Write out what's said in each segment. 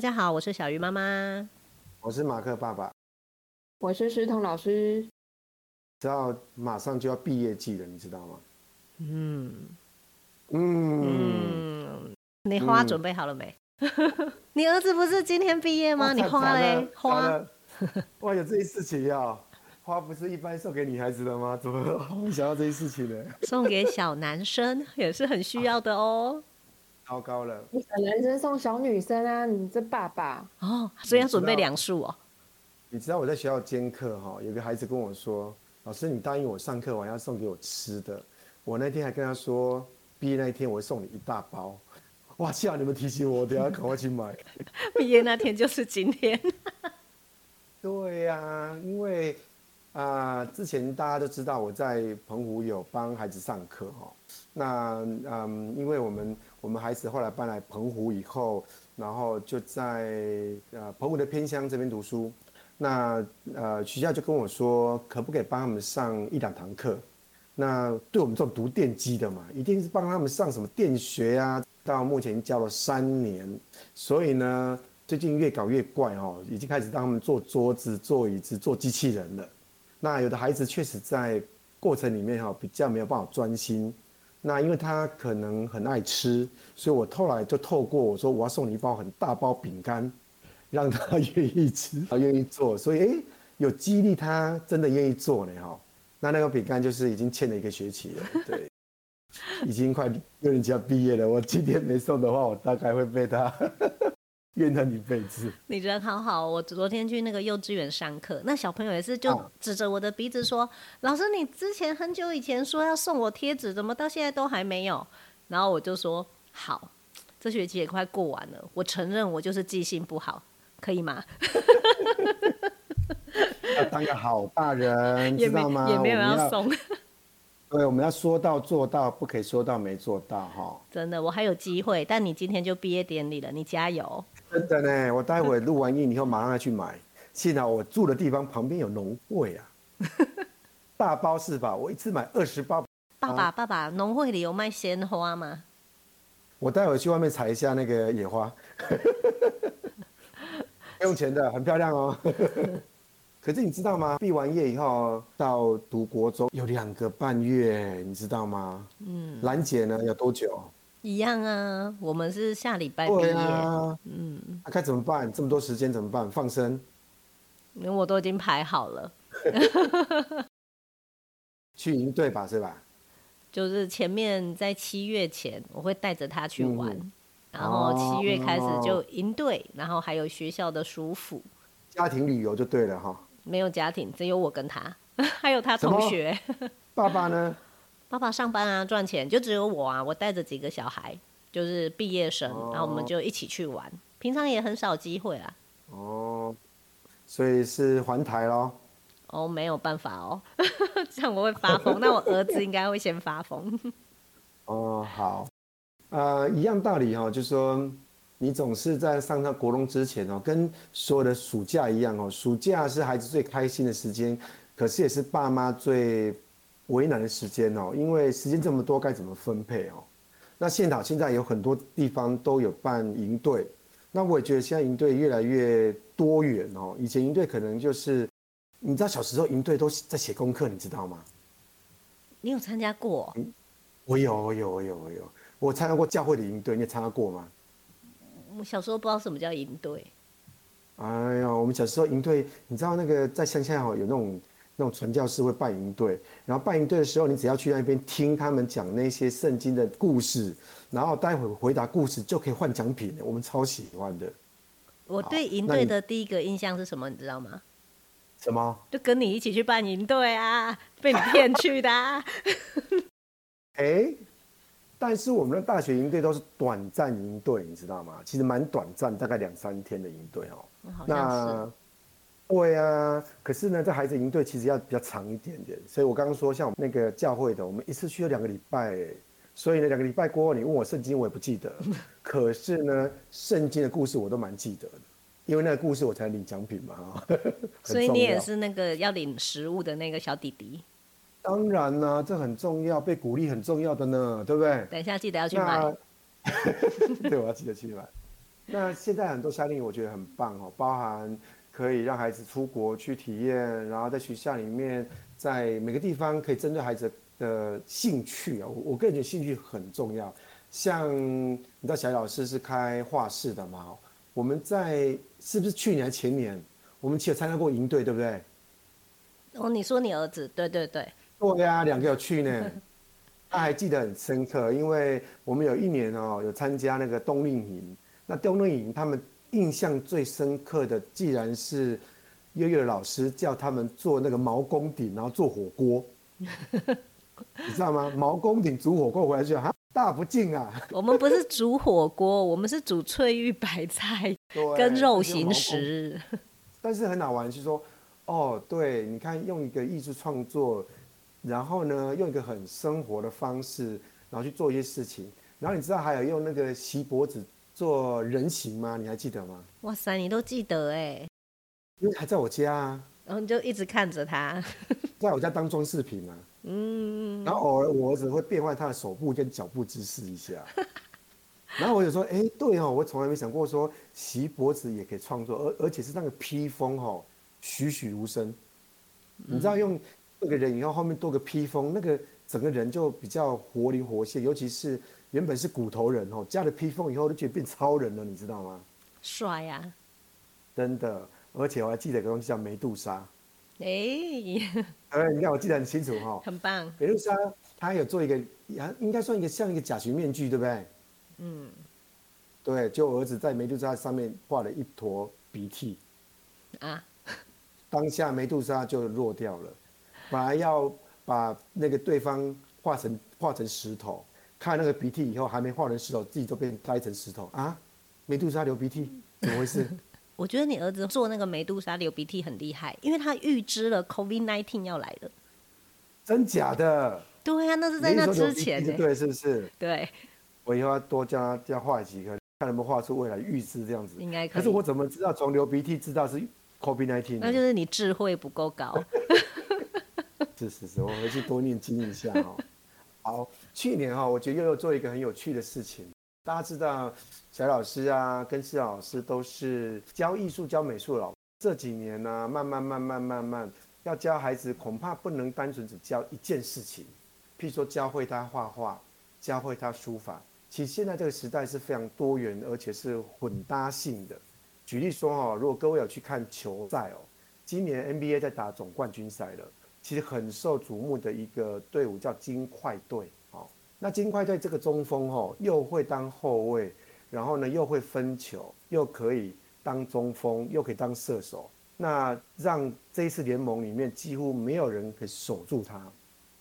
大家好，我是小鱼妈妈，我是马克爸爸，我是石彤老师。知道马上就要毕业季了，你知道吗？嗯嗯，嗯，你花准备好了没？嗯、你儿子不是今天毕业吗？你花嘞？花？哇，有这些事情要花，不是一般送给女孩子的吗？怎么会想到这些事情呢？送给小男生也是很需要的哦。糟糕了，你小男生送小女生啊！你这爸爸哦，所以要准备两束哦。你知道我在学校兼课哈，有个孩子跟我说。老师，你答应我上课完要送给我吃的。我那天还跟他说，毕业那一天我会送你一大包。哇，幸好你们提醒我，等下赶快去买。毕业那天就是今天。对呀、啊，因为啊、呃，之前大家都知道我在澎湖有帮孩子上课哈。那嗯，因为我们我们孩子后来搬来澎湖以后，然后就在呃澎湖的偏乡这边读书。那呃，学校就跟我说，可不可以帮他们上一两堂课？那对我们这种读电机的嘛，一定是帮他们上什么电学啊。到目前教了三年，所以呢，最近越搞越怪哦，已经开始让他们做桌子、做椅子、做机器人了。那有的孩子确实在过程里面哈，比较没有办法专心。那因为他可能很爱吃，所以我后来就透过我说，我要送你一包很大包饼干。让他愿意吃，他愿意做，所以哎，有激励他真的愿意做呢哈。那那个饼干就是已经欠了一个学期了，对，已经快六年级要毕业了。我今天没送的话，我大概会被他 怨恨一辈子。你人好好，我昨天去那个幼稚园上课，那小朋友也是就指着我的鼻子说：“啊、老师，你之前很久以前说要送我贴纸，怎么到现在都还没有？”然后我就说：“好，这学期也快过完了，我承认我就是记性不好。”可以吗？要当个好大人，知道吗？也没有要送。对，我们要说到做到，不可以说到没做到哈。真的，我还有机会，但你今天就毕业典礼了，你加油。真的呢，我待会录完音以后马上要去买。幸好我住的地方旁边有农会啊，大包是吧？我一次买二十包。爸爸，爸爸，农会里有卖鲜花吗？我待会去外面采一下那个野花。不用钱的，很漂亮哦。可是你知道吗？毕完业以后到读国中有两个半月，你知道吗？嗯。兰姐呢？有多久？一样啊，我们是下礼拜毕业。啊、嗯。那该怎么办？这么多时间怎么办？放生？因为我都已经排好了。去营队吧，是吧？就是前面在七月前，我会带着他去玩。嗯然后七月开始就营队，然后还有学校的舒服，家庭旅游就对了哈。没有家庭，只有我跟他，还有他同学。爸爸呢？爸爸上班啊，赚钱，就只有我啊。我带着几个小孩，就是毕业生，哦，然后我们就一起去玩。平常也很少机会啊。哦，所以是环台咯。哦，没有办法哦，这样我会发疯。那我儿子应该会先发疯。哦，好。呃，一样道理哈、哦，就是说，你总是在上到国中之前哦，跟所有的暑假一样哦，暑假是孩子最开心的时间，可是也是爸妈最为难的时间哦，因为时间这么多，该怎么分配哦？那现场现在有很多地方都有办营队，那我也觉得现在营队越来越多元哦。以前营队可能就是，你知道小时候营队都在写功课，你知道吗？你有参加过？我有，我有，我有，我有。我参加过教会的营队，你也参加过吗？我小时候不知道什么叫营队。哎呀，我们小时候营队，你知道那个在乡下哦有那种那种传教士会办营队，然后办营队的时候，你只要去那边听他们讲那些圣经的故事，然后待会回答故事就可以换奖品，我们超喜欢的。我对营队的第一个印象是什么？你知道吗？什么？就跟你一起去办营队啊，被你骗去的啊。哎。但是我们的大学营队都是短暂营队，你知道吗？其实蛮短暂，大概两三天的营队哦。那对啊，可是呢，这孩子营队其实要比较长一点点。所以我刚刚说，像我们那个教会的，我们一次去了两个礼拜，所以呢，两个礼拜过后，你问我圣经，我也不记得。可是呢，圣经的故事我都蛮记得的，因为那个故事我才领奖品嘛。所以你也是那个要领食物的那个小弟弟。当然啦、啊，这很重要，被鼓励很重要的呢，对不对？等一下记得要去买。对，我要记得去买。那现在很多夏令营我觉得很棒哦，包含可以让孩子出国去体验，然后在学校里面，在每个地方可以针对孩子的兴趣啊，我我个人觉得兴趣很重要。像你知道小老师是开画室的嘛？我们在是不是去年还前年，我们其实参加过营队，对不对？哦，你说你儿子，对对对，对呀，两个有去呢。他还记得很深刻，因为我们有一年哦，有参加那个冬令营。那冬令营他们印象最深刻的，既然是月月老师叫他们做那个毛公鼎，然后做火锅，你知道吗？毛公鼎煮火锅回来就哈大不敬啊！我们不是煮火锅，我们是煮翠玉白菜跟肉形食。但是很好玩，是说，哦，对，你看用一个艺术创作。然后呢，用一个很生活的方式，然后去做一些事情。然后你知道还有用那个锡箔纸做人形吗？你还记得吗？哇塞，你都记得哎！因为还在我家啊。然后你就一直看着他，在我家当装饰品啊。嗯。然后偶尔我儿子会变换他的手部跟脚步姿势一下。然后我就说，哎，对哦，我从来没想过说洗脖子也可以创作，而而且是那个披风哦，栩栩如生。你知道用。这个人以后后面多个披风，那个整个人就比较活灵活现，尤其是原本是骨头人哦，加了披风以后就觉得变超人了，你知道吗？帅呀、啊！真的，而且我还记得一个东西叫梅杜莎。哎、欸，哎，你看我记得很清楚哈、哦，很棒。梅杜莎她有做一个，应该算一个像一个甲胥面具，对不对？嗯，对，就儿子在梅杜莎上面画了一坨鼻涕啊，当下梅杜莎就落掉了。本来要把那个对方画成画成石头，看那个鼻涕以后还没化成石头，自己都变呆成石头啊！梅杜莎流鼻涕，怎么回事？我觉得你儿子做那个梅杜莎流鼻涕很厉害，因为他预知了 COVID-19 要来了。真假的？对呀、啊，那是在那之前、欸。对，是不是？对。我以后要多加加画几个，看能不能画出未来预知这样子。应该可以。可是我怎么知道从流鼻涕知道是 COVID-19？那就是你智慧不够高。是是是，我回去多念经一下哦。好，去年哈，我觉得又又做一个很有趣的事情。大家知道，小老师啊，跟施老师都是教艺术、教美术老。这几年呢、慢慢慢慢慢慢，要教孩子，恐怕不能单纯只教一件事情。譬如说，教会他画画，教会他书法。其实现在这个时代是非常多元，而且是混搭性的。举例说哈，如果各位有去看球赛哦，今年 NBA 在打总冠军赛了。其实很受瞩目的一个队伍叫金块队，哦，那金块队这个中锋哦，又会当后卫，然后呢又会分球，又可以当中锋，又可以当射手，那让这一次联盟里面几乎没有人可以守住他。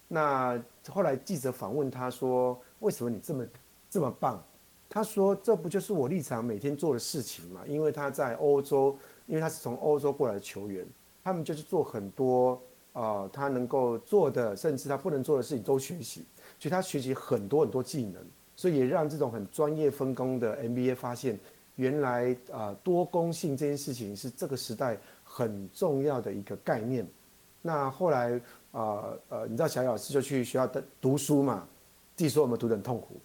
那后来记者访问他说：“为什么你这么这么棒？”他说：“这不就是我立场每天做的事情嘛？因为他在欧洲，因为他是从欧洲过来的球员，他们就是做很多。”啊、呃，他能够做的，甚至他不能做的事情都学习，所以他学习很多很多技能，所以也让这种很专业分工的 MBA 发现，原来啊、呃、多工性这件事情是这个时代很重要的一个概念。那后来啊呃，呃，你知道小老师就去学校读读书嘛，自己说我们读得很痛苦。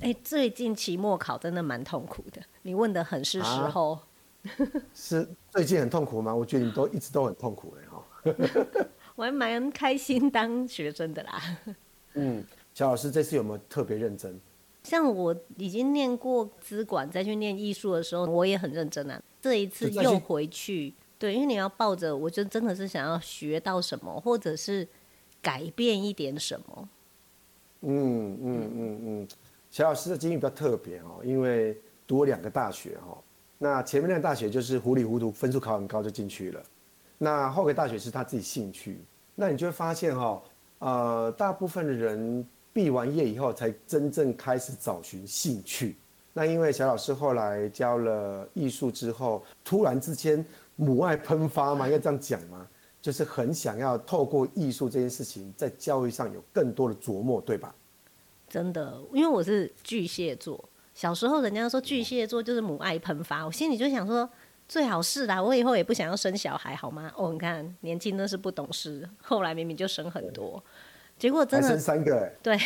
哎、欸，最近期末考真的蛮痛苦的，你问的很是时候。啊、是最近很痛苦吗？我觉得你都一直都很痛苦哎哈。我还蛮开心当学生的啦。嗯，乔老师这次有没有特别认真？像我已经念过资管，再去念艺术的时候，我也很认真啊。这一次又回去，对，因为你要抱着，我就真的是想要学到什么，或者是改变一点什么。嗯嗯嗯嗯，乔老师的经历比较特别哦，因为读了两个大学哈。那前面那个大学就是糊里糊涂，分数考很高就进去了。那后个大学是他自己兴趣，那你就会发现哈，呃，大部分的人毕完业以后才真正开始找寻兴趣。那因为小老师后来教了艺术之后，突然之间母爱喷发嘛，要这样讲嘛，就是很想要透过艺术这件事情，在教育上有更多的琢磨，对吧？真的，因为我是巨蟹座，小时候人家说巨蟹座就是母爱喷发，我心里就想说。最好是啦，我以后也不想要生小孩，好吗？哦，你看年轻那是不懂事，后来明明就生很多，结果真的生三个。对，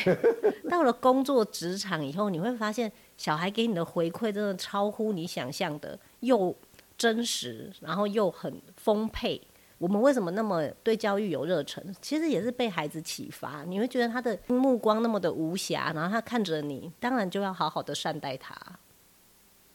到了工作职场以后，你会发现小孩给你的回馈真的超乎你想象的，又真实，然后又很丰沛。我们为什么那么对教育有热忱？其实也是被孩子启发。你会觉得他的目光那么的无暇，然后他看着你，当然就要好好的善待他。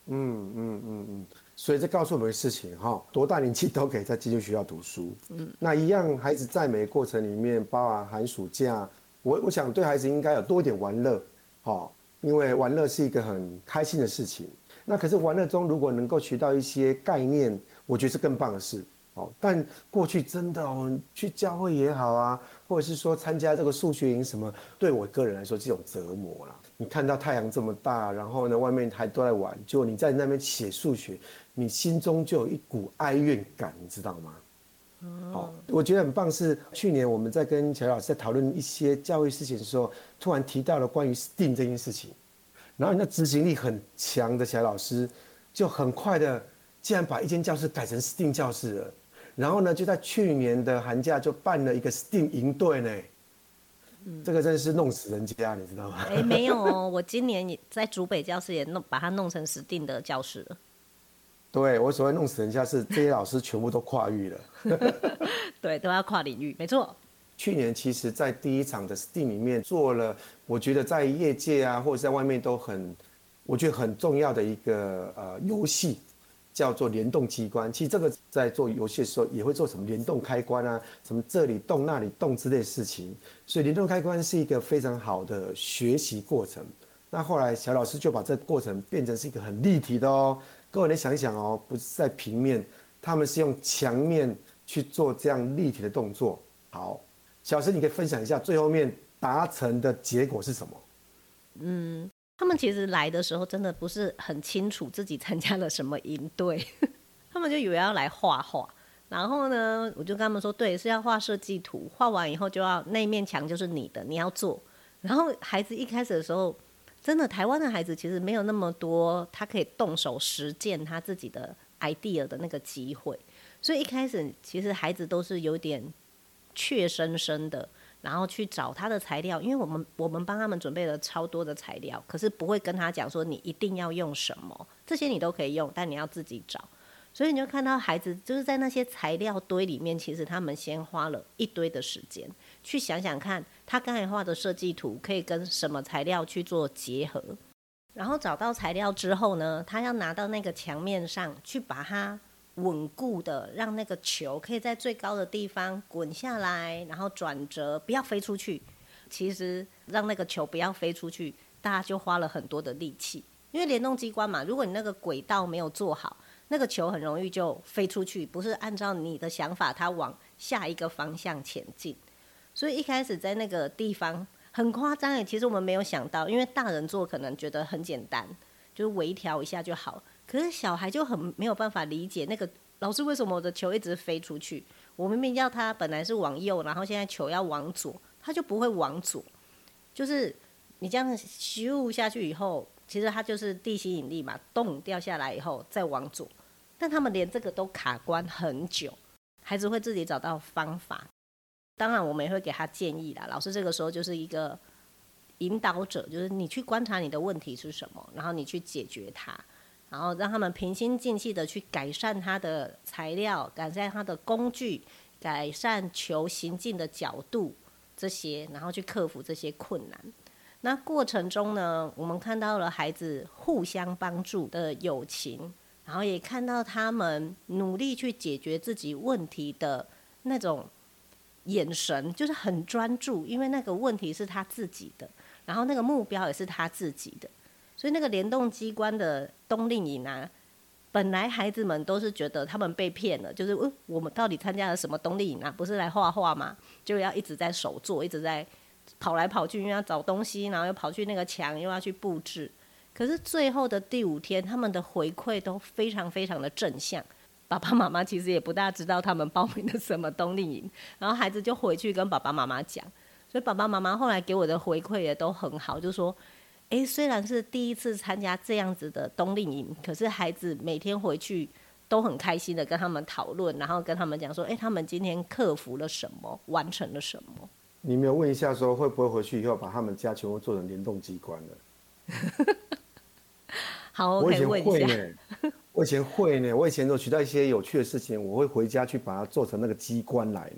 嗯嗯嗯嗯。所以这告诉我们的事情哈，多大年纪都可以在寄宿学校读书。嗯。那一样，孩子在每过程里面，包含寒暑假，我我想对孩子应该有多一点玩乐，哈，因为玩乐是一个很开心的事情。那可是玩乐中如果能够学到一些概念，我觉得是更棒的事。哦但过去真的哦，去教会也好啊，或者是说参加这个数学营什么，对我个人来说是一种折磨啦。你看到太阳这么大，然后呢，外面还都在玩，就你在那边写数学，你心中就有一股哀怨感，你知道吗？好，我觉得很棒。是去年我们在跟乔老师在讨论一些教育事情的时候，突然提到了关于 STEAM 这件事情，然后那执行力很强的乔老师，就很快的竟然把一间教室改成 STEAM 教室了。然后呢，就在去年的寒假就办了一个 STEAM 营队呢，嗯，这个真是弄死人家，你知道吗？哎，没有哦，我今年也在竹北教室也弄，把它弄成 STEAM 的教室了。对，我所谓弄死人家是这些老师全部都跨域了，对，都要跨领域，没错。去年其实，在第一场的 STEAM 里面做了，我觉得在业界啊，或者在外面都很，我觉得很重要的一个呃游戏。叫做联动机关，其实这个在做游戏的时候也会做什么联动开关啊，什么这里动那里动之类的事情，所以联动开关是一个非常好的学习过程。那后来小老师就把这个过程变成是一个很立体的哦，各位你想一想哦，不是在平面，他们是用墙面去做这样立体的动作。好，小老师你可以分享一下最后面达成的结果是什么？嗯。他们其实来的时候真的不是很清楚自己参加了什么营队，他们就以为要来画画。然后呢，我就跟他们说，对，是要画设计图，画完以后就要那面墙就是你的，你要做。然后孩子一开始的时候，真的台湾的孩子其实没有那么多他可以动手实践他自己的 idea 的那个机会，所以一开始其实孩子都是有点怯生生的。然后去找他的材料，因为我们我们帮他们准备了超多的材料，可是不会跟他讲说你一定要用什么，这些你都可以用，但你要自己找。所以你就看到孩子就是在那些材料堆里面，其实他们先花了一堆的时间去想想看，他刚才画的设计图可以跟什么材料去做结合，然后找到材料之后呢，他要拿到那个墙面上去把它。稳固的让那个球可以在最高的地方滚下来，然后转折，不要飞出去。其实让那个球不要飞出去，大家就花了很多的力气。因为联动机关嘛，如果你那个轨道没有做好，那个球很容易就飞出去，不是按照你的想法，它往下一个方向前进。所以一开始在那个地方很夸张诶，其实我们没有想到，因为大人做可能觉得很简单，就是微调一下就好。可是小孩就很没有办法理解那个老师为什么我的球一直飞出去？我明明要他本来是往右，然后现在球要往左，他就不会往左。就是你这样咻下去以后，其实它就是地心引力嘛，咚掉下来以后再往左。但他们连这个都卡关很久，孩子会自己找到方法。当然我们也会给他建议啦。老师这个时候就是一个引导者，就是你去观察你的问题是什么，然后你去解决它。然后让他们平心静气的去改善他的材料，改善他的工具，改善球行进的角度这些，然后去克服这些困难。那过程中呢，我们看到了孩子互相帮助的友情，然后也看到他们努力去解决自己问题的那种眼神，就是很专注，因为那个问题是他自己的，然后那个目标也是他自己的。所以那个联动机关的冬令营啊，本来孩子们都是觉得他们被骗了，就是呃，我们到底参加了什么冬令营啊？不是来画画吗？就要一直在手做，一直在跑来跑去，因为要找东西，然后又跑去那个墙，又要去布置。可是最后的第五天，他们的回馈都非常非常的正向。爸爸妈妈其实也不大知道他们报名的什么冬令营，然后孩子就回去跟爸爸妈妈讲，所以爸爸妈妈后来给我的回馈也都很好，就说。诶，虽然是第一次参加这样子的冬令营，可是孩子每天回去都很开心的跟他们讨论，然后跟他们讲说，诶，他们今天克服了什么，完成了什么？你没有问一下说会不会回去以后把他们家全部做成联动机关了？好，我以前会会呢，我以前会呢，我以前都学到一些有趣的事情，我会回家去把它做成那个机关来。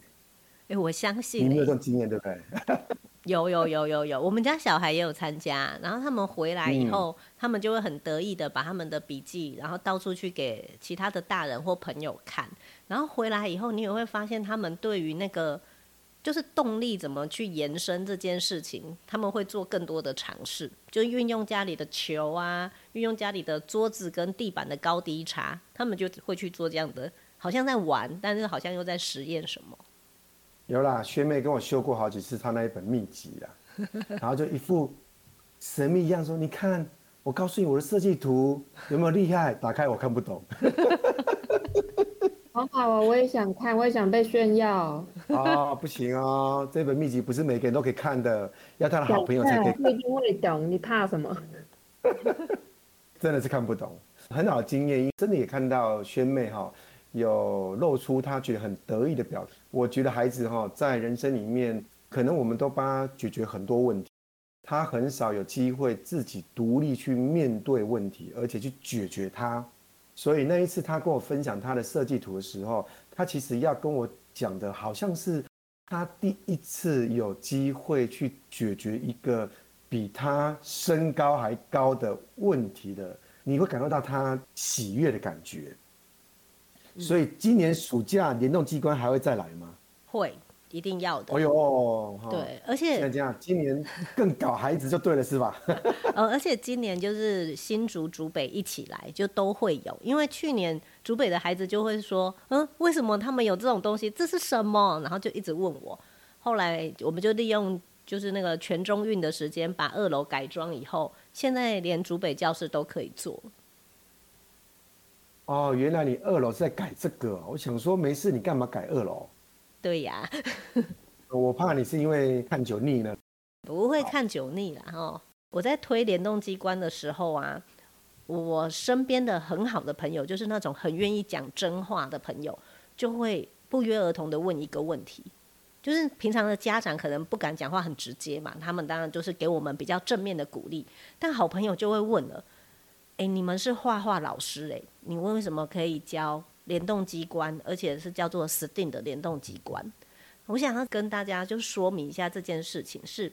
哎，我相信你有这种经验，对不对？有有有有有，我们家小孩也有参加，然后他们回来以后，嗯、他们就会很得意的把他们的笔记，然后到处去给其他的大人或朋友看，然后回来以后，你也会发现他们对于那个就是动力怎么去延伸这件事情，他们会做更多的尝试，就运用家里的球啊，运用家里的桌子跟地板的高低差，他们就会去做这样的，好像在玩，但是好像又在实验什么。有啦，学妹跟我修过好几次她那一本秘籍啊，然后就一副神秘一样说：“你看，我告诉你我的设计图有没有厉害？”打开我看不懂。好好啊，我也想看，我也想被炫耀。哦，不行哦，这本秘籍不是每个人都可以看的，要他的好朋友才可以看。不一定会懂，你怕什么？真的是看不懂，很好的经验，真的也看到萱妹哈。有露出她觉得很得意的表情。我觉得孩子哈，在人生里面，可能我们都帮他解决很多问题，他很少有机会自己独立去面对问题，而且去解决它。所以那一次他跟我分享他的设计图的时候，他其实要跟我讲的，好像是他第一次有机会去解决一个比他身高还高的问题的，你会感受到他喜悦的感觉。所以今年暑假联动机关还会再来吗？会，一定要的。哎呦，对，而且这样，今年更搞孩子就对了，是吧？呃，而且今年就是新竹、竹北一起来，就都会有。因为去年竹北的孩子就会说，嗯，为什么他们有这种东西？这是什么？然后就一直问我。后来我们就利用就是那个全中运的时间，把二楼改装以后，现在连竹北教室都可以做。哦，原来你二楼是在改这个，我想说没事，你干嘛改二楼？对呀，我怕你是因为看久腻了。不会看久腻了哈。我在推联动机关的时候啊，我身边的很好的朋友，就是那种很愿意讲真话的朋友，就会不约而同的问一个问题，就是平常的家长可能不敢讲话很直接嘛，他们当然就是给我们比较正面的鼓励，但好朋友就会问了。哎，你们是画画老师哎，你为什么可以教联动机关，而且是叫做 STEAM 的联动机关？我想要跟大家就说明一下这件事情是，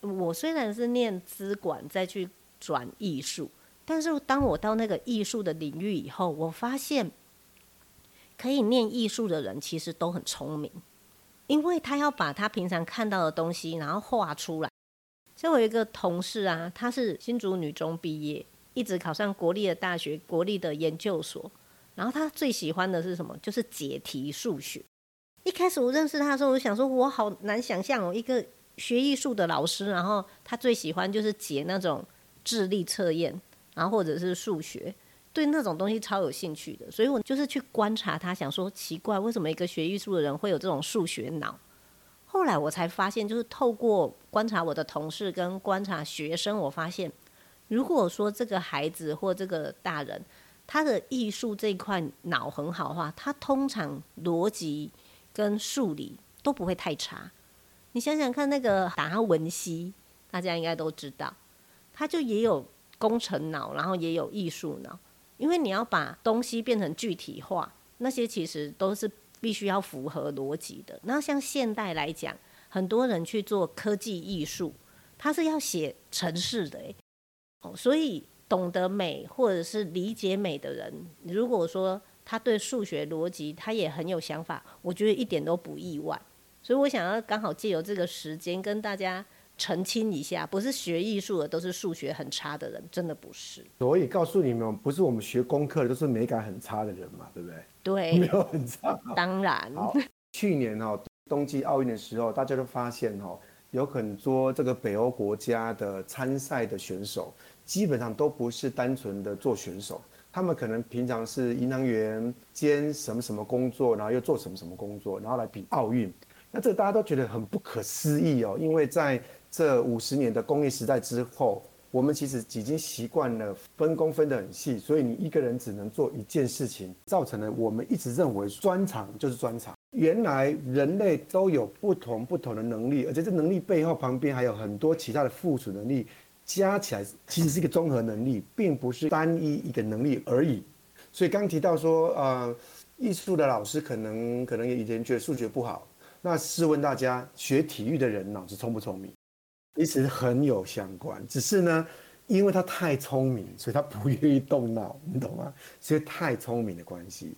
我虽然是念资管再去转艺术，但是当我到那个艺术的领域以后，我发现可以念艺术的人其实都很聪明，因为他要把他平常看到的东西然后画出来。像我一个同事啊，他是新竹女中毕业。一直考上国立的大学、国立的研究所，然后他最喜欢的是什么？就是解题数学。一开始我认识他的时候，我想说，我好难想象哦，一个学艺术的老师，然后他最喜欢就是解那种智力测验，然后或者是数学，对那种东西超有兴趣的。所以我就是去观察他，想说奇怪，为什么一个学艺术的人会有这种数学脑？后来我才发现，就是透过观察我的同事跟观察学生，我发现。如果说这个孩子或这个大人，他的艺术这块脑很好的话，他通常逻辑跟数理都不会太差。你想想看，那个达文西，大家应该都知道，他就也有工程脑，然后也有艺术脑。因为你要把东西变成具体化，那些其实都是必须要符合逻辑的。那像现代来讲，很多人去做科技艺术，他是要写城市的诶。所以，懂得美或者是理解美的人，如果说他对数学逻辑他也很有想法，我觉得一点都不意外。所以我想要刚好借由这个时间跟大家澄清一下，不是学艺术的都是数学很差的人，真的不是。所以告诉你们，不是我们学功课的都是美感很差的人嘛，对不对？对，没有很差。当然。去年哦冬季奥运的时候，大家都发现哦，有很多这个北欧国家的参赛的选手。基本上都不是单纯的做选手，他们可能平常是银行员兼什么什么工作，然后又做什么什么工作，然后来比奥运。那这大家都觉得很不可思议哦，因为在这五十年的工业时代之后，我们其实已经习惯了分工分得很细，所以你一个人只能做一件事情，造成了我们一直认为专长就是专长。原来人类都有不同不同的能力，而且这能力背后旁边还有很多其他的附属能力。加起来其实是一个综合能力，并不是单一一个能力而已。所以刚提到说，呃，艺术的老师可能可能以前觉得数学不好，那试问大家，学体育的人脑子聪不聪明？其实很有相关，只是呢，因为他太聪明，所以他不愿意动脑，你懂吗？所以太聪明的关系。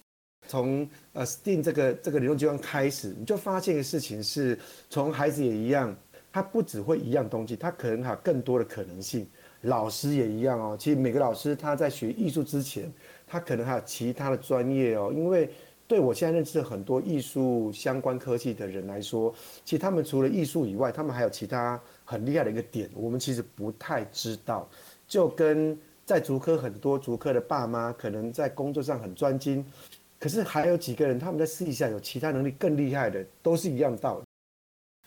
从呃 STEAM 这个这个理论阶段开始，你就发现一个事情是，从孩子也一样，他不只会一样东西，他可能还有更多的可能性。老师也一样哦，其实每个老师他在学艺术之前，他可能还有其他的专业哦。因为对我现在认识的很多艺术相关科技的人来说，其实他们除了艺术以外，他们还有其他很厉害的一个点，我们其实不太知道。就跟在竹科很多竹科的爸妈，可能在工作上很专精。可是还有几个人，他们在私底下有其他能力更厉害的，都是一样道理。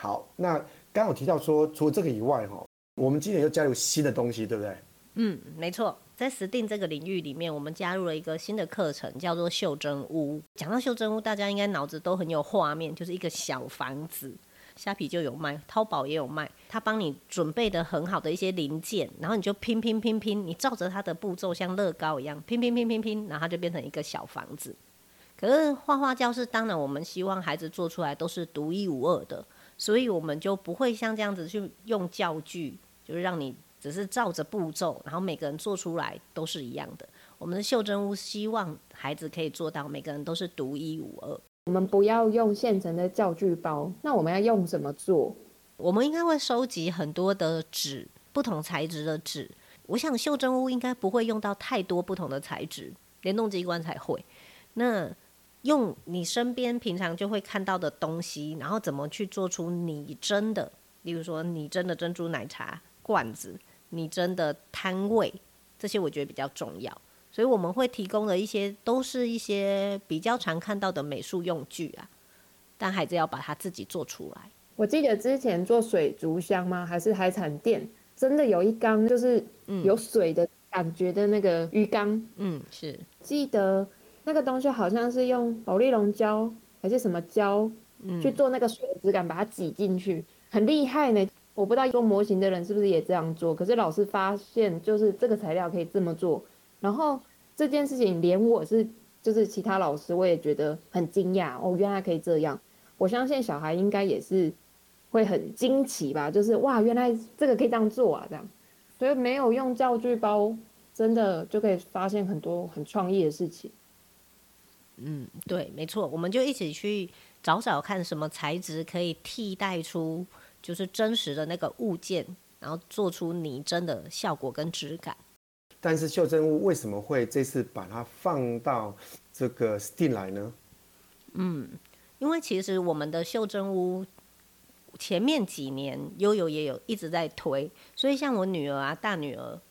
好，那刚刚有提到说，除了这个以外，哈，我们今年又加入新的东西，对不对？嗯，没错，在 STEAM 这个领域里面，我们加入了一个新的课程，叫做袖珍屋。讲到袖珍屋，大家应该脑子都很有画面，就是一个小房子，虾皮就有卖，淘宝也有卖。他帮你准备的很好的一些零件，然后你就拼拼拼拼，你照着它的步骤，像乐高一样拼拼拼拼拼，然后它就变成一个小房子。可是画画教室，当然我们希望孩子做出来都是独一无二的，所以我们就不会像这样子去用教具，就是让你只是照着步骤，然后每个人做出来都是一样的。我们的袖珍屋希望孩子可以做到每个人都是独一无二。我们不要用现成的教具包，那我们要用什么做？我们应该会收集很多的纸，不同材质的纸。我想袖珍屋应该不会用到太多不同的材质，联动机关才会。那用你身边平常就会看到的东西，然后怎么去做出你真的，例如说你真的珍珠奶茶罐子、你真的摊位，这些我觉得比较重要。所以我们会提供的一些都是一些比较常看到的美术用具啊，但孩子要把它自己做出来。我记得之前做水族箱吗？还是海产店？真的有一缸就是有水的感觉的那个鱼缸。嗯，是记得。那个东西好像是用保丽龙胶还是什么胶，去做那个水质感，把它挤进去，很厉害呢。我不知道做模型的人是不是也这样做，可是老师发现就是这个材料可以这么做，然后这件事情连我是就是其他老师我也觉得很惊讶哦，原来可以这样。我相信小孩应该也是会很惊奇吧，就是哇，原来这个可以这样做啊，这样。所以没有用教具包，真的就可以发现很多很创意的事情。嗯，对，没错，我们就一起去找找看什么材质可以替代出就是真实的那个物件，然后做出拟真的效果跟质感。但是袖珍屋为什么会这次把它放到这个 STEAM 来呢？嗯，因为其实我们的袖珍屋前面几年悠悠也有一直在推，所以像我女儿啊，大女儿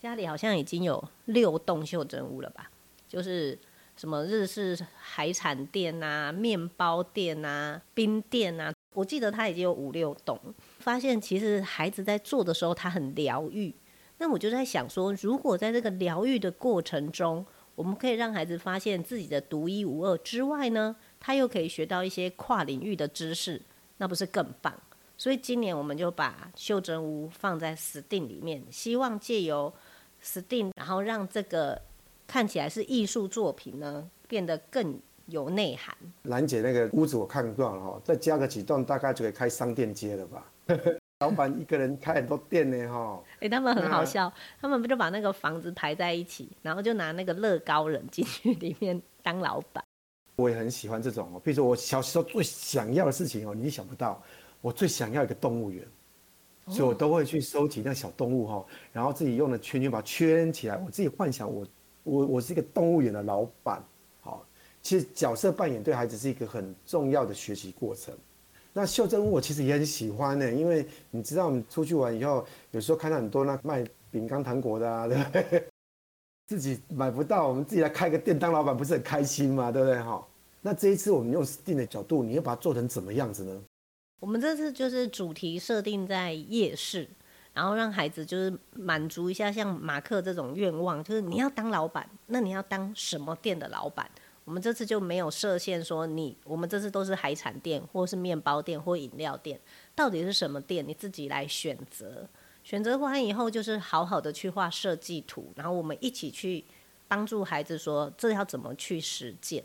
家里好像已经有六栋袖珍屋了吧，就是。什么日式海产店啊、面包店啊、冰店啊，我记得他已经有五六栋。发现其实孩子在做的时候，他很疗愈。那我就在想说，如果在这个疗愈的过程中，我们可以让孩子发现自己的独一无二之外呢，他又可以学到一些跨领域的知识，那不是更棒？所以今年我们就把袖珍屋放在 STEAM 里面，希望借由 STEAM，然后让这个。看起来是艺术作品呢，变得更有内涵。兰姐那个屋子我看过了哈，再加个几栋，大概就可以开商店街了吧？老板一个人开很多店呢哈。哎、欸，他们很好笑，他们不就把那个房子排在一起，然后就拿那个乐高人进去里面当老板。我也很喜欢这种哦，比如说我小时候最想要的事情哦，你想不到，我最想要一个动物园，所以我都会去收集那小动物哈，然后自己用的圈圈把它圈起来，我自己幻想我。我我是一个动物园的老板，好，其实角色扮演对孩子是一个很重要的学习过程。那袖珍我其实也很喜欢呢，因为你知道我们出去玩以后，有时候看到很多那卖饼干糖果的啊，对不对？自己买不到，我们自己来开个店当老板，不是很开心吗？对不对？哈，那这一次我们用店的角度，你要把它做成怎么样子呢？我们这次就是主题设定在夜市。然后让孩子就是满足一下像马克这种愿望，就是你要当老板，那你要当什么店的老板？我们这次就没有设限说你，我们这次都是海产店，或是面包店，或饮料店，到底是什么店？你自己来选择。选择完以后，就是好好的去画设计图，然后我们一起去帮助孩子说这要怎么去实践。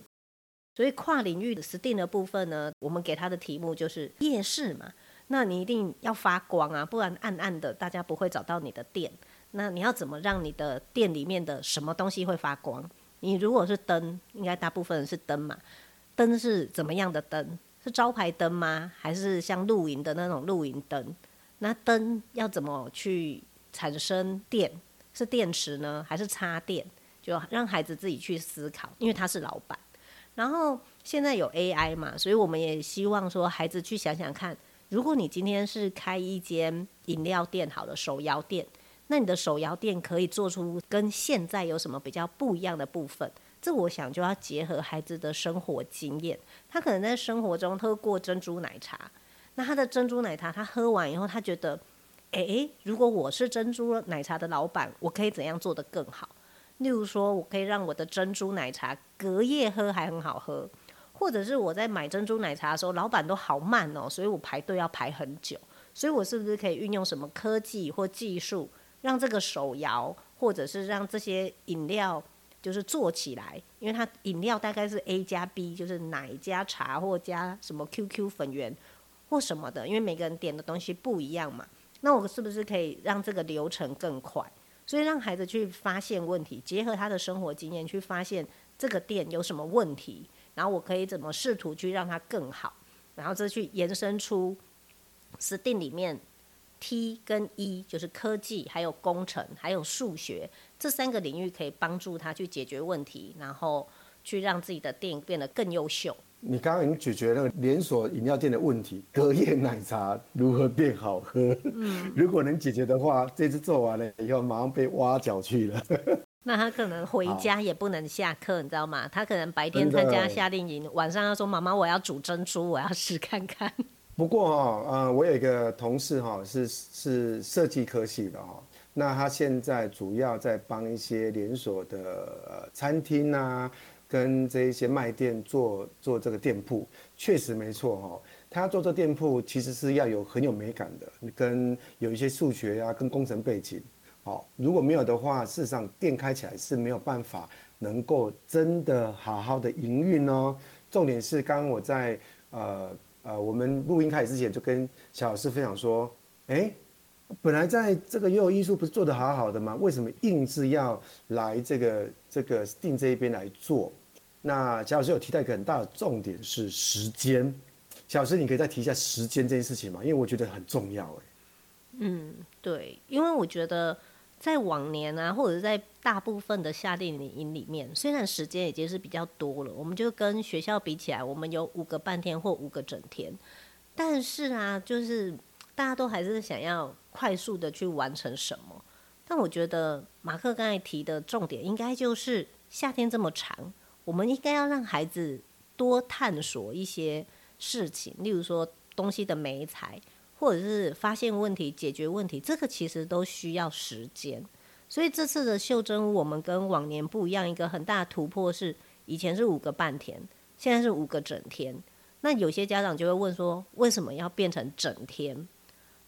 所以跨领域的设定的部分呢，我们给他的题目就是夜市嘛，那你一定要发光啊，不然暗暗的大家不会找到你的店。那你要怎么让你的店里面的什么东西会发光？你如果是灯，应该大部分人是灯嘛，灯是怎么样的灯？是招牌灯吗？还是像露营的那种露营灯？那灯要怎么去产生电？是电池呢，还是插电？就让孩子自己去思考，因为他是老板。然后现在有 AI 嘛，所以我们也希望说孩子去想想看，如果你今天是开一间饮料店，好了，手摇店，那你的手摇店可以做出跟现在有什么比较不一样的部分？这我想就要结合孩子的生活经验，他可能在生活中喝过珍珠奶茶。那他的珍珠奶茶，他喝完以后，他觉得，诶，如果我是珍珠奶茶的老板，我可以怎样做得更好？例如说，我可以让我的珍珠奶茶隔夜喝还很好喝，或者是我在买珍珠奶茶的时候，老板都好慢哦，所以我排队要排很久。所以我是不是可以运用什么科技或技术，让这个手摇，或者是让这些饮料就是做起来？因为它饮料大概是 A 加 B，就是奶加茶或加什么 QQ 粉圆。或什么的，因为每个人点的东西不一样嘛，那我是不是可以让这个流程更快？所以让孩子去发现问题，结合他的生活经验去发现这个店有什么问题，然后我可以怎么试图去让它更好，然后再去延伸出 STEAM 里面 T 跟 E，就是科技、还有工程、还有数学这三个领域，可以帮助他去解决问题，然后去让自己的店变得更优秀。你刚刚已经解决那个连锁饮料店的问题，隔夜奶茶如何变好喝？嗯，如果能解决的话，这次做完了以后，马上被挖角去了。那他可能回家也不能下课，你知道吗？他可能白天参加夏令营，晚上他说妈妈，我要煮珍珠，我要试看看。不过哈，呃，我有一个同事哈，是是设计科系的哈，那他现在主要在帮一些连锁的呃餐厅啊。跟这一些卖店做做这个店铺，确实没错哈。他做这店铺其实是要有很有美感的，跟有一些数学呀、啊，跟工程背景。好，如果没有的话，事实上店开起来是没有办法能够真的好好的营运哦。重点是刚刚我在呃呃我们录音开始之前就跟小老师分享说，哎，本来在这个幼儿艺术不是做得好好的吗？为什么硬是要来这个？这个 STEAM 这一边来做，那贾老师有提到一个很大的重点是时间。小老师，你可以再提一下时间这件事情吗？因为我觉得很重要哎。嗯，对，因为我觉得在往年啊，或者在大部分的夏令营里面，虽然时间已经是比较多了，我们就跟学校比起来，我们有五个半天或五个整天，但是啊，就是大家都还是想要快速的去完成什么。但我觉得马克刚才提的重点，应该就是夏天这么长，我们应该要让孩子多探索一些事情，例如说东西的媒材，或者是发现问题、解决问题，这个其实都需要时间。所以这次的袖珍屋，我们跟往年不一样，一个很大的突破是，以前是五个半天，现在是五个整天。那有些家长就会问说，为什么要变成整天？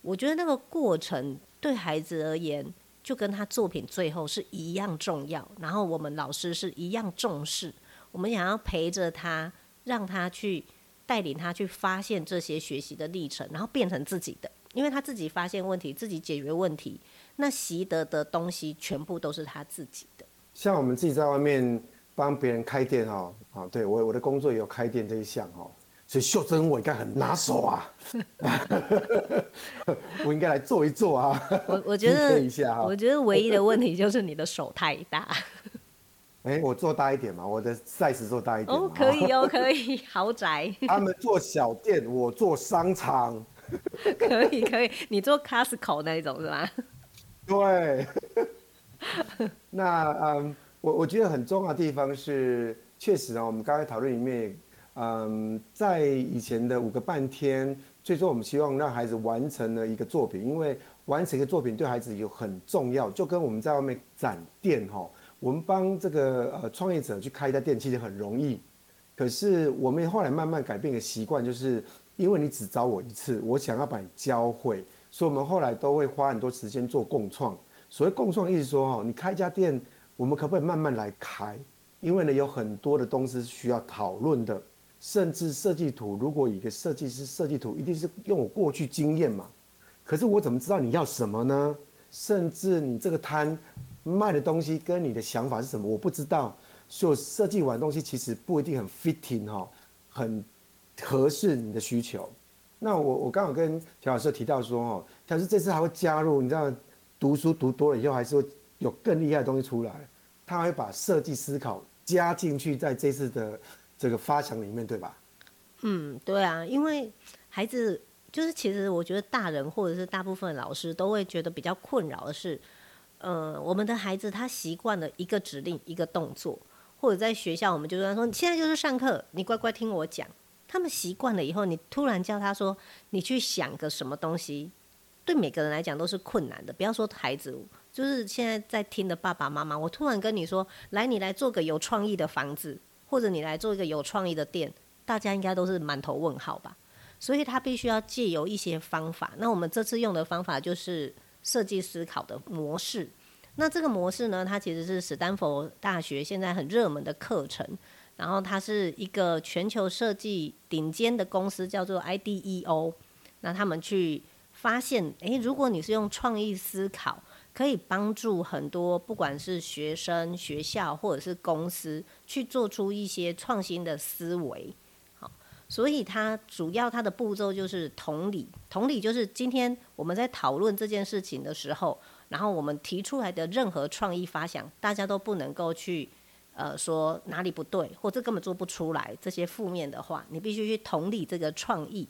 我觉得那个过程对孩子而言，就跟他作品最后是一样重要，然后我们老师是一样重视。我们想要陪着他，让他去带领他去发现这些学习的历程，然后变成自己的。因为他自己发现问题，自己解决问题，那习得的东西全部都是他自己的。像我们自己在外面帮别人开店哦，啊，对我我的工作也有开店这一项哦。所以秀珍我应该很拿手啊，我应该来做一做啊。我我觉得，我觉得唯一的问题就是你的手太大。哎、欸，我做大一点嘛，我的 size 做大一点。哦，可以 哦，可以，豪宅。他们做小店，我做商场。可以可以，你做 Costco 那一种是吧？对。那嗯，我我觉得很重要的地方是，确实啊，我们刚才讨论里面。嗯，在以前的五个半天，最终我们希望让孩子完成了一个作品，因为完成一个作品对孩子有很重要，就跟我们在外面展店哈，我们帮这个呃创业者去开一家店其实很容易，可是我们后来慢慢改变一个习惯，就是因为你只找我一次，我想要把你教会，所以我们后来都会花很多时间做共创。所谓共创，意思说哦，你开一家店，我们可不可以慢慢来开？因为呢，有很多的东西是需要讨论的，甚至设计图，如果一个设计师设计图，一定是用我过去经验嘛。可是我怎么知道你要什么呢？甚至你这个摊卖的东西跟你的想法是什么，我不知道。所以设计完东西其实不一定很 fitting 哈，很合适你的需求。那我我刚好跟乔老师提到说哦，乔老师这次还会加入，你知道。读书读多了以后，还是会有更厉害的东西出来。他会把设计思考加进去，在这次的这个发想里面，对吧？嗯，对啊，因为孩子就是，其实我觉得大人或者是大部分老师都会觉得比较困扰的是，呃，我们的孩子他习惯了一个指令一个动作，或者在学校我们就跟他说，你现在就是上课，你乖乖听我讲。他们习惯了以后，你突然叫他说，你去想个什么东西。对每个人来讲都是困难的，不要说孩子，就是现在在听的爸爸妈妈，我突然跟你说，来，你来做个有创意的房子，或者你来做一个有创意的店，大家应该都是满头问号吧？所以他必须要借由一些方法。那我们这次用的方法就是设计思考的模式。那这个模式呢，它其实是史丹佛大学现在很热门的课程，然后它是一个全球设计顶尖的公司，叫做 IDEO，那他们去。发现，诶，如果你是用创意思考，可以帮助很多，不管是学生、学校或者是公司，去做出一些创新的思维。所以它主要它的步骤就是同理，同理就是今天我们在讨论这件事情的时候，然后我们提出来的任何创意发想，大家都不能够去呃说哪里不对，或者根本做不出来这些负面的话，你必须去同理这个创意。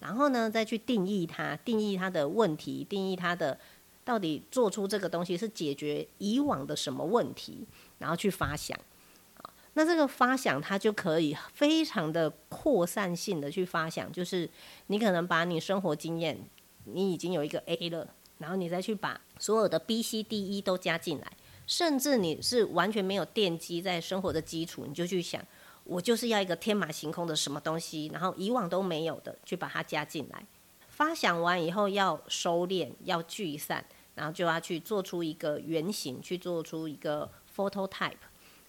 然后呢，再去定义它，定义它的问题，定义它的到底做出这个东西是解决以往的什么问题，然后去发想。那这个发想它就可以非常的扩散性的去发想，就是你可能把你生活经验，你已经有一个 A 了，然后你再去把所有的 B、C、D、E 都加进来，甚至你是完全没有奠基在生活的基础，你就去想。我就是要一个天马行空的什么东西，然后以往都没有的，去把它加进来。发想完以后要收敛，要聚散，然后就要去做出一个原型，去做出一个 photo type，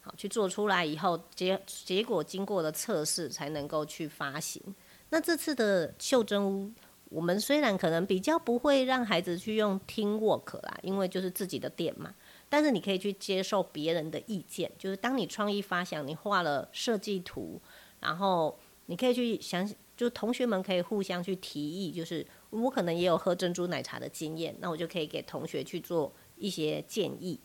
好，去做出来以后结结果经过了测试才能够去发行。那这次的袖珍屋，我们虽然可能比较不会让孩子去用听 work 啦，因为就是自己的店嘛。但是你可以去接受别人的意见，就是当你创意发想，你画了设计图，然后你可以去想，就同学们可以互相去提议，就是我可能也有喝珍珠奶茶的经验，那我就可以给同学去做一些建议，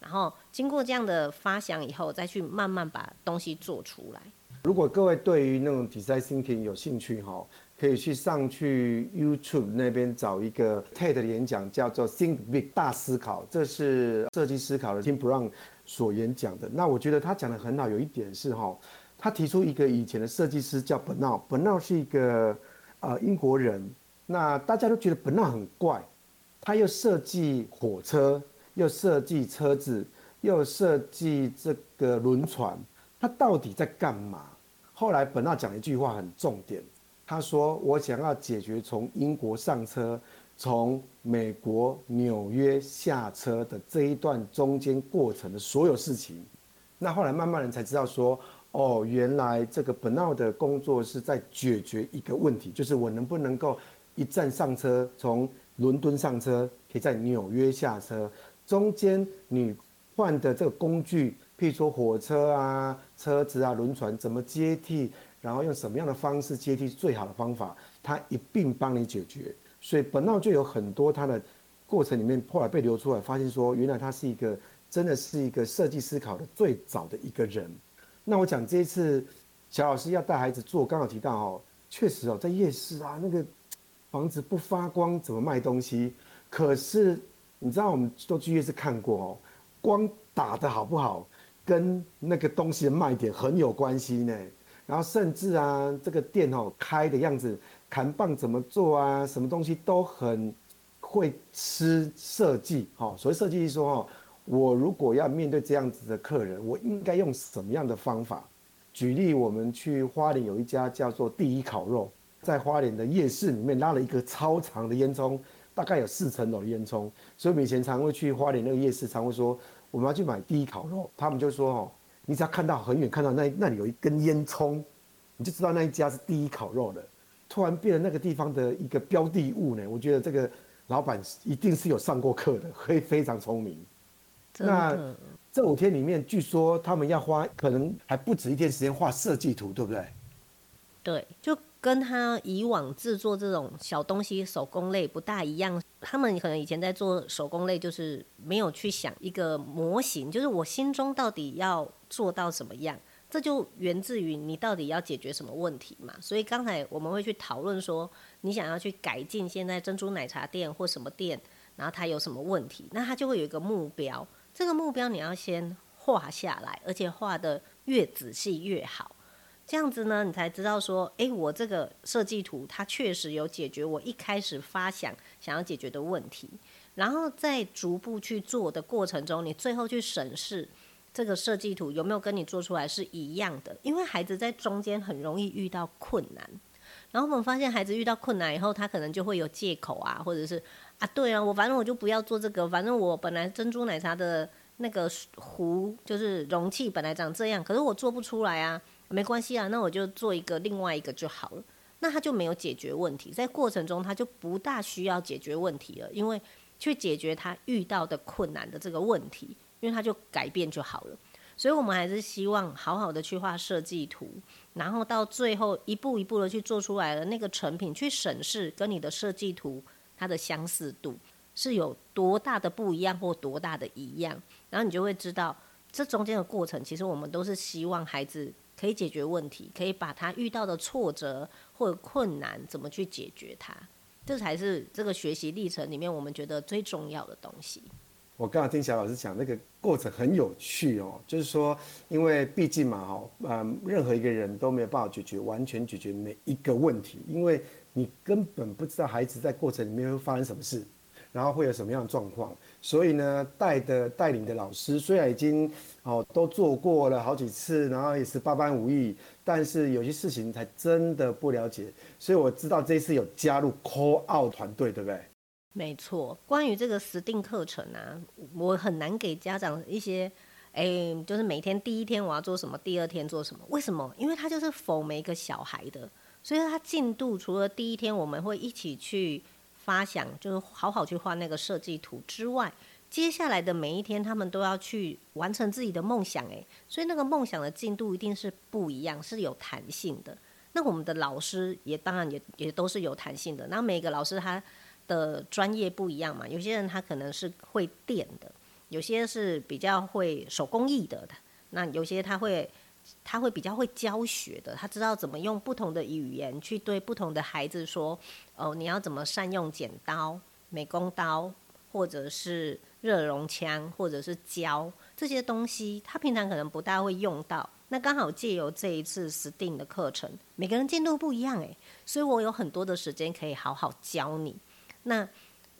然后经过这样的发想以后，再去慢慢把东西做出来。如果各位对于那种 design thinking 有兴趣哈。可以去上去 YouTube 那边找一个 TED 的演讲，叫做 Think Big 大思考，这是设计思考的 Tim Brown 所演讲的。那我觉得他讲的很好，有一点是哈，他提出一个以前的设计师叫 Bernard，Bernard 是一个呃英国人。那大家都觉得 Bernard 很怪，他又设计火车，又设计车子，又设计这个轮船，他到底在干嘛？后来本纳讲一句话很重点。他说：“我想要解决从英国上车，从美国纽约下车的这一段中间过程的所有事情。那后来慢慢人才知道说，哦，原来这个本奥的工作是在解决一个问题，就是我能不能够一站上车，从伦敦上车，可以在纽约下车，中间你换的这个工具，譬如说火车啊、车子啊、轮船，怎么接替？”然后用什么样的方式接替最好的方法，他一并帮你解决。所以本闹就有很多他的过程里面，后来被流出来，发现说原来他是一个真的是一个设计思考的最早的一个人。那我讲这一次乔老师要带孩子做，刚好提到哦，确实哦，在夜市啊，那个房子不发光怎么卖东西？可是你知道我们都去夜市看过哦，光打得好不好，跟那个东西的卖点很有关系呢。然后甚至啊，这个店哦开的样子，看棒怎么做啊，什么东西都很会吃设计。哈，所谓设计是说哦，我如果要面对这样子的客人，我应该用什么样的方法？举例，我们去花莲有一家叫做第一烤肉，在花莲的夜市里面拉了一个超长的烟囱，大概有四层楼的烟囱，所以我们以前常会去花莲那个夜市，常会说我们要去买第一烤肉，他们就说哦，你只要看到很远看到那那里有一根烟囱，你就知道那一家是第一烤肉的。突然变了那个地方的一个标的物呢，我觉得这个老板一定是有上过课的，会非常聪明。那这五天里面，据说他们要花可能还不止一天时间画设计图，对不对？对，就跟他以往制作这种小东西手工类不大一样。他们可能以前在做手工类，就是没有去想一个模型，就是我心中到底要做到什么样。这就源自于你到底要解决什么问题嘛？所以刚才我们会去讨论说，你想要去改进现在珍珠奶茶店或什么店，然后它有什么问题，那它就会有一个目标。这个目标你要先画下来，而且画得越仔细越好。这样子呢，你才知道说，诶，我这个设计图它确实有解决我一开始发想想要解决的问题。然后在逐步去做的过程中，你最后去审视。这个设计图有没有跟你做出来是一样的？因为孩子在中间很容易遇到困难，然后我们发现孩子遇到困难以后，他可能就会有借口啊，或者是啊，对啊，我反正我就不要做这个，反正我本来珍珠奶茶的那个壶就是容器本来长这样，可是我做不出来啊，没关系啊，那我就做一个另外一个就好了，那他就没有解决问题，在过程中他就不大需要解决问题了，因为去解决他遇到的困难的这个问题。因为他就改变就好了，所以我们还是希望好好的去画设计图，然后到最后一步一步的去做出来的那个成品，去审视跟你的设计图它的相似度是有多大的不一样或多大的一样，然后你就会知道这中间的过程，其实我们都是希望孩子可以解决问题，可以把他遇到的挫折或者困难怎么去解决它，这才是这个学习历程里面我们觉得最重要的东西。我刚刚听小老师讲那个过程很有趣哦，就是说，因为毕竟嘛，哈，嗯，任何一个人都没有办法解决完全解决每一个问题，因为你根本不知道孩子在过程里面会发生什么事，然后会有什么样的状况，所以呢，带的带领的老师虽然已经哦都做过了好几次，然后也是八般武艺，但是有些事情才真的不了解，所以我知道这次有加入 call out 团队，对不对？没错，关于这个 STEAM 课程啊，我很难给家长一些，哎，就是每天第一天我要做什么，第二天做什么？为什么？因为他就是否每一个小孩的，所以他进度除了第一天我们会一起去发想，就是好好去画那个设计图之外，接下来的每一天他们都要去完成自己的梦想，哎，所以那个梦想的进度一定是不一样，是有弹性的。那我们的老师也当然也也都是有弹性的，那每个老师他。的专业不一样嘛，有些人他可能是会电的，有些是比较会手工艺的，那有些他会他会比较会教学的，他知道怎么用不同的语言去对不同的孩子说，哦，你要怎么善用剪刀、美工刀，或者是热熔枪，或者是胶这些东西，他平常可能不大会用到。那刚好借由这一次 STEAM 的课程，每个人进度不一样诶，所以我有很多的时间可以好好教你。那，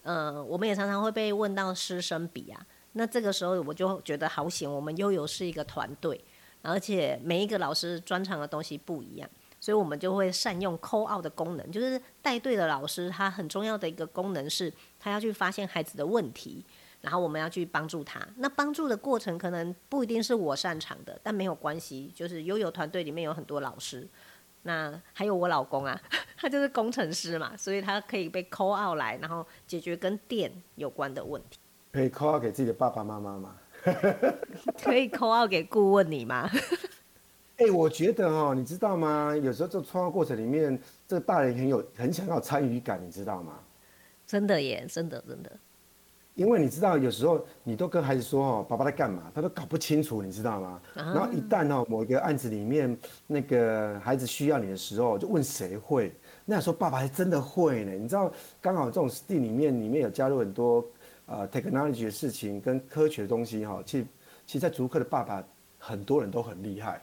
呃，我们也常常会被问到师生比啊。那这个时候我就觉得好险，我们悠悠是一个团队，而且每一个老师专长的东西不一样，所以我们就会善用 call out 的功能，就是带队的老师他很重要的一个功能是，他要去发现孩子的问题，然后我们要去帮助他。那帮助的过程可能不一定是我擅长的，但没有关系，就是悠游团队里面有很多老师。那还有我老公啊，他就是工程师嘛，所以他可以被 call out 来，然后解决跟电有关的问题。可以 call out 给自己的爸爸妈妈吗？可以 call out 给顾问你吗？哎、欸，我觉得哦，你知道吗？有时候这创作过程里面，这个大人很有很想要参与感，你知道吗？真的耶，真的真的。因为你知道，有时候你都跟孩子说哦，爸爸在干嘛，他都搞不清楚，你知道吗？然后一旦哦，某一个案子里面那个孩子需要你的时候，就问谁会，那时候爸爸还真的会呢。你知道，刚好这种 STEAM 里面里面有加入很多呃 technology 的事情跟科学的东西哈。其实，其实，在竹科的爸爸很多人都很厉害，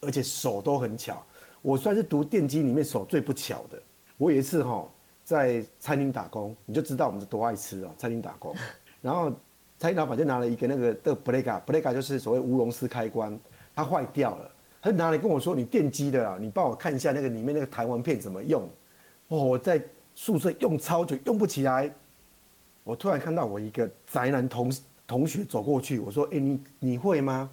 而且手都很巧。我算是读电机里面手最不巧的。我有一次哈在餐厅打工，你就知道我们是多爱吃哦，餐厅打工。然后餐厅老板就拿了一个那个的布雷卡，布雷卡就是所谓乌龙丝开关，它坏掉了，他就拿来跟我说：“你电机的啊，你帮我看一下那个里面那个弹簧片怎么用。”哦，我在宿舍用超久用不起来，我突然看到我一个宅男同同学走过去，我说：“哎、欸，你你会吗？”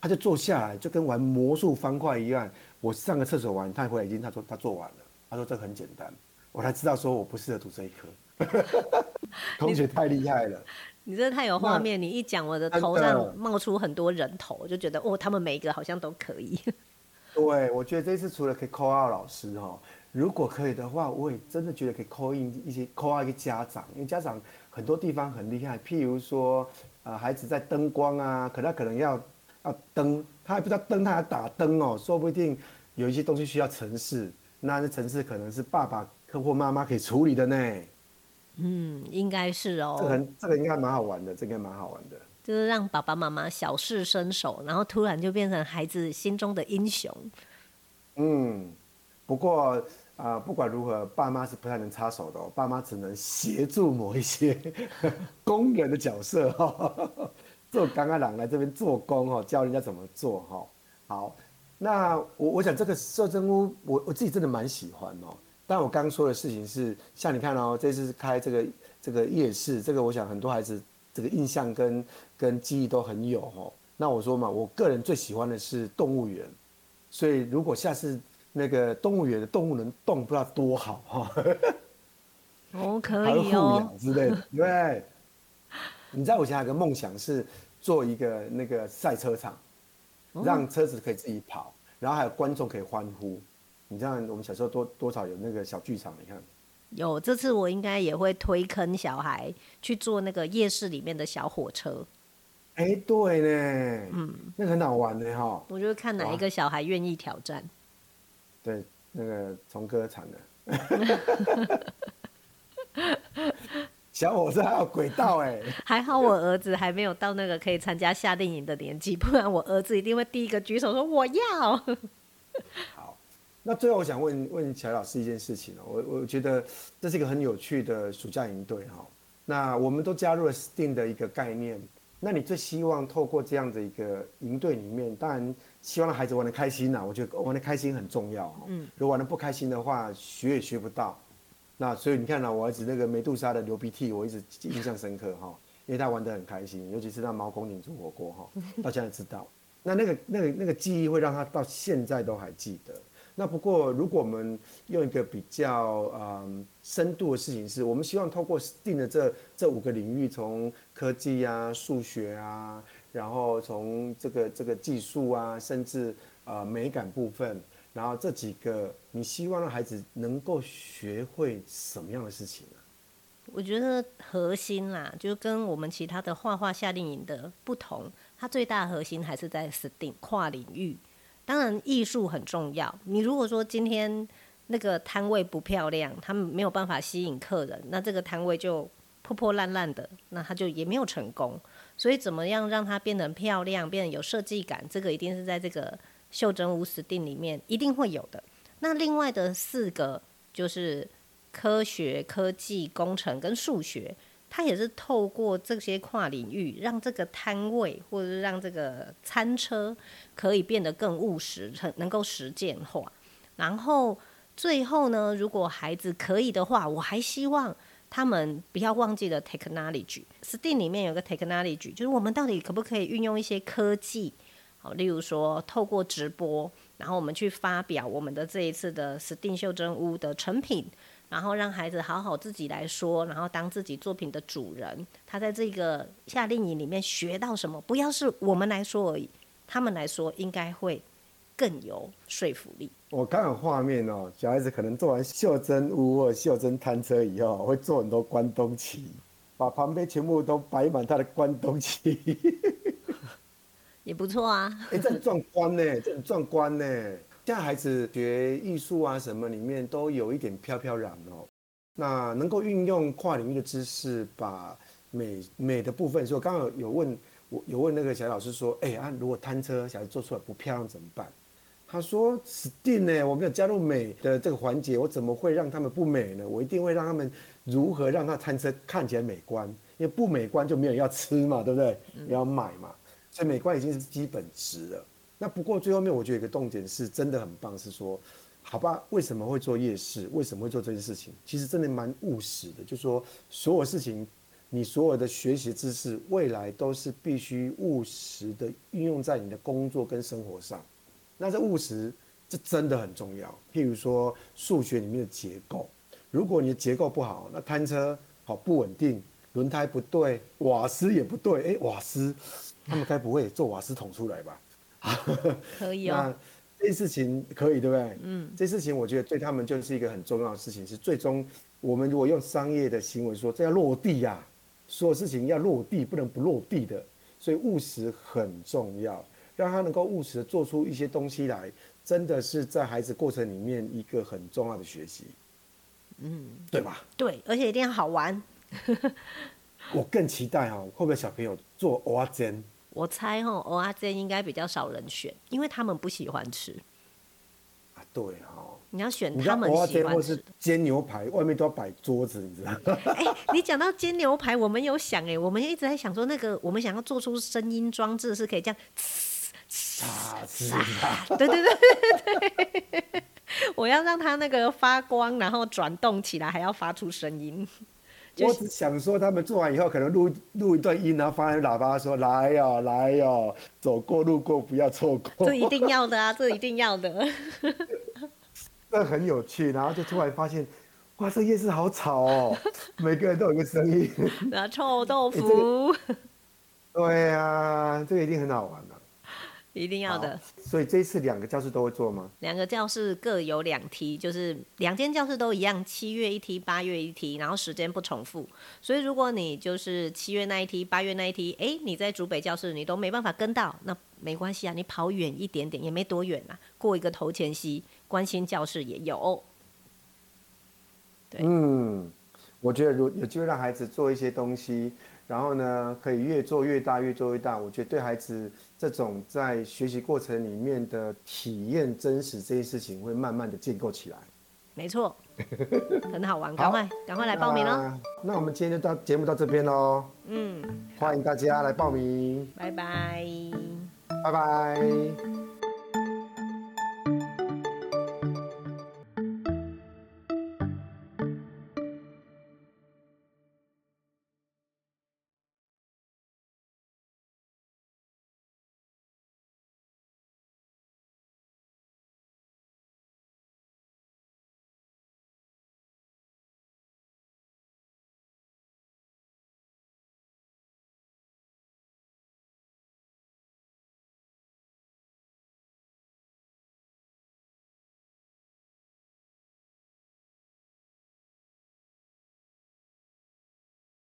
他就坐下来，就跟玩魔术方块一样。我上个厕所完，他回来已经他说他做完了。他说这个很简单，我才知道说我不适合读这一科。同学太厉害了，你真的太有画面。你一讲，我的头上冒出很多人头，我就觉得哦，他们每一个好像都可以。对，我觉得这次除了可以 call out 老师哈，如果可以的话，我也真的觉得可以 call in 一些 call out 一个家长，因为家长很多地方很厉害，譬如说，呃，孩子在灯光啊，可他可能要要灯，他还不知道灯，他还打灯哦，说不定有一些东西需要城市，那这城市可能是爸爸或妈妈可以处理的呢。嗯，应该是哦。这个很，这个应该蛮好玩的，这个蛮好玩的。就是让爸爸妈妈小试身手，然后突然就变成孩子心中的英雄。嗯，不过啊、不管如何，爸妈是不太能插手的哦。爸妈只能协助某一些 工人的角色哈、哦，做刚刚来这边做工哦，教人家怎么做哈、好，那我我想这个袖珍屋，我我自己真的蛮喜欢哦。但我刚刚说的事情是，像你看哦，这次开这个这个夜市，这个我想很多孩子。这个印象跟跟记忆都很有哦。那我说嘛，我个人最喜欢的是动物园，所以如果下次那个动物园的动物能动，不知道多好哈。哦，可以哦。之类的，对。你知道我现在有个梦想是做一个那个赛车场，让车子可以自己跑，然后还有观众可以欢呼。你像我们小时候多多少有那个小剧场，你看。有，这次我应该也会推坑小孩去坐那个夜市里面的小火车。哎、欸，对呢，嗯，那个很好玩的哈。我就看哪一个小孩愿意挑战。对，那个从哥惨的。小伙子还有轨道哎，还好我儿子还没有到那个可以参加夏令营的年纪，不然我儿子一定会第一个举手说我要。好那最后我想问问乔老师一件事情哦，我我觉得这是一个很有趣的暑假营队哈。那我们都加入了 STEAM 的一个概念，那你最希望透过这样的一个营队里面，当然希望让孩子玩的开心呐，我觉得玩的开心很重要。嗯，如果玩的不开心的话，学也学不到。那所以你看呢，我儿子那个梅杜莎的流鼻涕，我一直印象深刻哈，因为他玩得很开心，尤其是那毛孔鼎煮火锅哈，到现在知道。那那个那个那个记忆会让他到现在都还记得。那不过，如果我们用一个比较嗯深度的事情是，我们希望透过定的这这五个领域，从科技啊、数学啊，然后从这个这个技术啊，甚至呃美感部分，然后这几个，你希望让孩子能够学会什么样的事情呢？我觉得核心啦，就跟我们其他的画画夏令营的不同，它最大的核心还是在定跨领域。当然，艺术很重要。你如果说今天那个摊位不漂亮，他们没有办法吸引客人，那这个摊位就破破烂烂的，那他就也没有成功。所以，怎么样让它变得漂亮，变得有设计感，这个一定是在这个袖珍屋 STEAM 里面一定会有的。那另外的四个就是科学、科技、工程跟数学。它也是透过这些跨领域，让这个摊位或者是让这个餐车可以变得更务实，很能够实践化。然后最后呢，如果孩子可以的话，我还希望他们不要忘记了 technology。STEAM 里面有个 technology，就是我们到底可不可以运用一些科技？好，例如说透过直播，然后我们去发表我们的这一次的 STEAM 袖珍屋的成品。然后让孩子好好自己来说，然后当自己作品的主人。他在这个夏令营里面学到什么？不要是我们来说而已，他们来说应该会更有说服力。我刚有画面哦，小孩子可能做完袖珍屋或袖珍摊车以后，会做很多关东旗，把旁边全部都摆满他的关东旗，也不错啊。哎，这很壮观呢，这很壮观呢。现在孩子学艺术啊，什么里面都有一点飘飘然哦。那能够运用跨领域的知识，把美美的部分，所以我刚刚有问我有问那个小老师说，哎啊，如果摊车小孩子做出来不漂亮怎么办？他说：“STEAM 呢，我没有加入美的这个环节，我怎么会让他们不美呢？我一定会让他们如何让他摊车看起来美观，因为不美观就没有人要吃嘛，对不对？要买嘛，所以美观已经是基本值了。”那不过最后面，我觉得有一个重点是真的很棒，是说，好吧，为什么会做夜市？为什么会做这件事情？其实真的蛮务实的，就是说所有事情你所有的学习知识，未来都是必须务实的运用在你的工作跟生活上。那这务实，这真的很重要。譬如说数学里面的结构，如果你的结构不好，那摊车好不稳定，轮胎不对，瓦斯也不对。哎、瓦斯，他们该不会做瓦斯桶出来吧？可以哦。那这事情可以对不对？嗯。这事情我觉得对他们就是一个很重要的事情，是最终我们如果用商业的行为说，这要落地呀、啊。所有事情要落地，不能不落地的，所以务实很重要，让他能够务实的做出一些东西来，真的是在孩子过程里面一个很重要的学习，嗯，对吧？对，而且一定要好玩。我更期待哈，会不会小朋友做蚵仔煎？我猜哈，蚵仔煎应该比较少人选，因为他们不喜欢吃。啊，对哈。你要选他们喜欢吃煎牛排，外面都要摆桌子，你知道吗？哎、欸，你讲到煎牛排，我们有想哎、欸，我们一直在想说那个，我们想要做出声音装置是可以这样，呲呲，对对对对对，我要让它那个发光，然后转动起来，还要发出声音。我只想说，他们做完以后，可能录录一段音，然后放在喇叭说：“来呀、喔，来呀、喔，走过路过不要错过。”这一定要的啊，这一定要的。那很有趣，然后就突然发现，哇，这夜市好吵哦，每个人都有个声音。那臭豆腐。对啊，这个一定很好玩的。一定要的。所以这一次两个教室都会做吗？两个教室各有两梯，就是两间教室都一样，七月一梯，八月一梯，然后时间不重复。所以如果你就是七月那一梯，八月那一梯，哎、欸，你在主北教室你都没办法跟到，那没关系啊，你跑远一点点也没多远啊，过一个头前溪。关心教室也有，对，嗯，我觉得如有机会让孩子做一些东西，然后呢，可以越做越大，越做越大。我觉得对孩子这种在学习过程里面的体验真实这件事情，会慢慢的建构起来。没错，很好玩，赶快赶快来报名喽！那我们今天就到节目到这边喽。嗯，欢迎大家来报名。拜拜，拜拜。